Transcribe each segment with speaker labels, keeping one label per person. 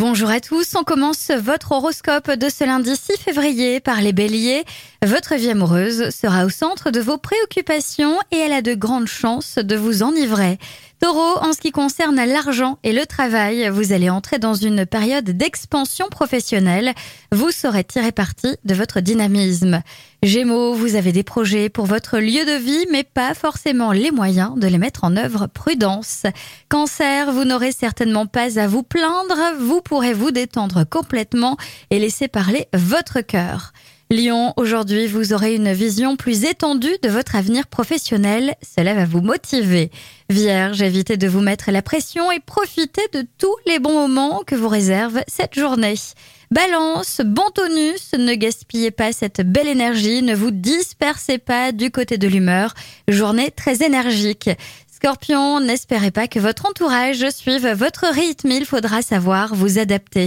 Speaker 1: Bonjour à tous, on commence votre horoscope de ce lundi 6 février par les béliers. Votre vie amoureuse sera au centre de vos préoccupations et elle a de grandes chances de vous enivrer. Taureau, en ce qui concerne l'argent et le travail, vous allez entrer dans une période d'expansion professionnelle. Vous saurez tirer parti de votre dynamisme. Gémeaux, vous avez des projets pour votre lieu de vie, mais pas forcément les moyens de les mettre en œuvre. Prudence. Cancer, vous n'aurez certainement pas à vous plaindre. Vous pourrez vous détendre complètement et laisser parler votre cœur. Lion, aujourd'hui, vous aurez une vision plus étendue de votre avenir professionnel. Cela va vous motiver. Vierge, évitez de vous mettre la pression et profitez de tous les bons moments que vous réserve cette journée. Balance, bon tonus, ne gaspillez pas cette belle énergie, ne vous dispersez pas du côté de l'humeur. Journée très énergique. Scorpion, n'espérez pas que votre entourage suive votre rythme, il faudra savoir vous adapter.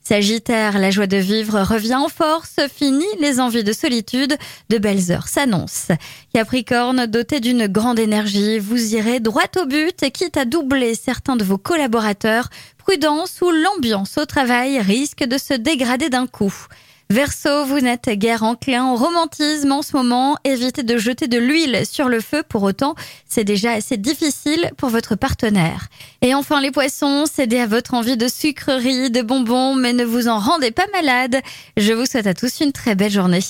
Speaker 1: Sagittaire, la joie de vivre revient en force, fini les envies de solitude, de belles heures s'annoncent. Capricorne, doté d'une grande énergie, vous irez droit au but quitte à doubler certains de vos collaborateurs, prudence ou l'ambiance au travail risque de se dégrader d'un coup. Verseau, vous n'êtes guère enclin au romantisme en ce moment. Évitez de jeter de l'huile sur le feu. Pour autant, c'est déjà assez difficile pour votre partenaire. Et enfin, les poissons, cédez à votre envie de sucreries, de bonbons, mais ne vous en rendez pas malade. Je vous souhaite à tous une très belle journée.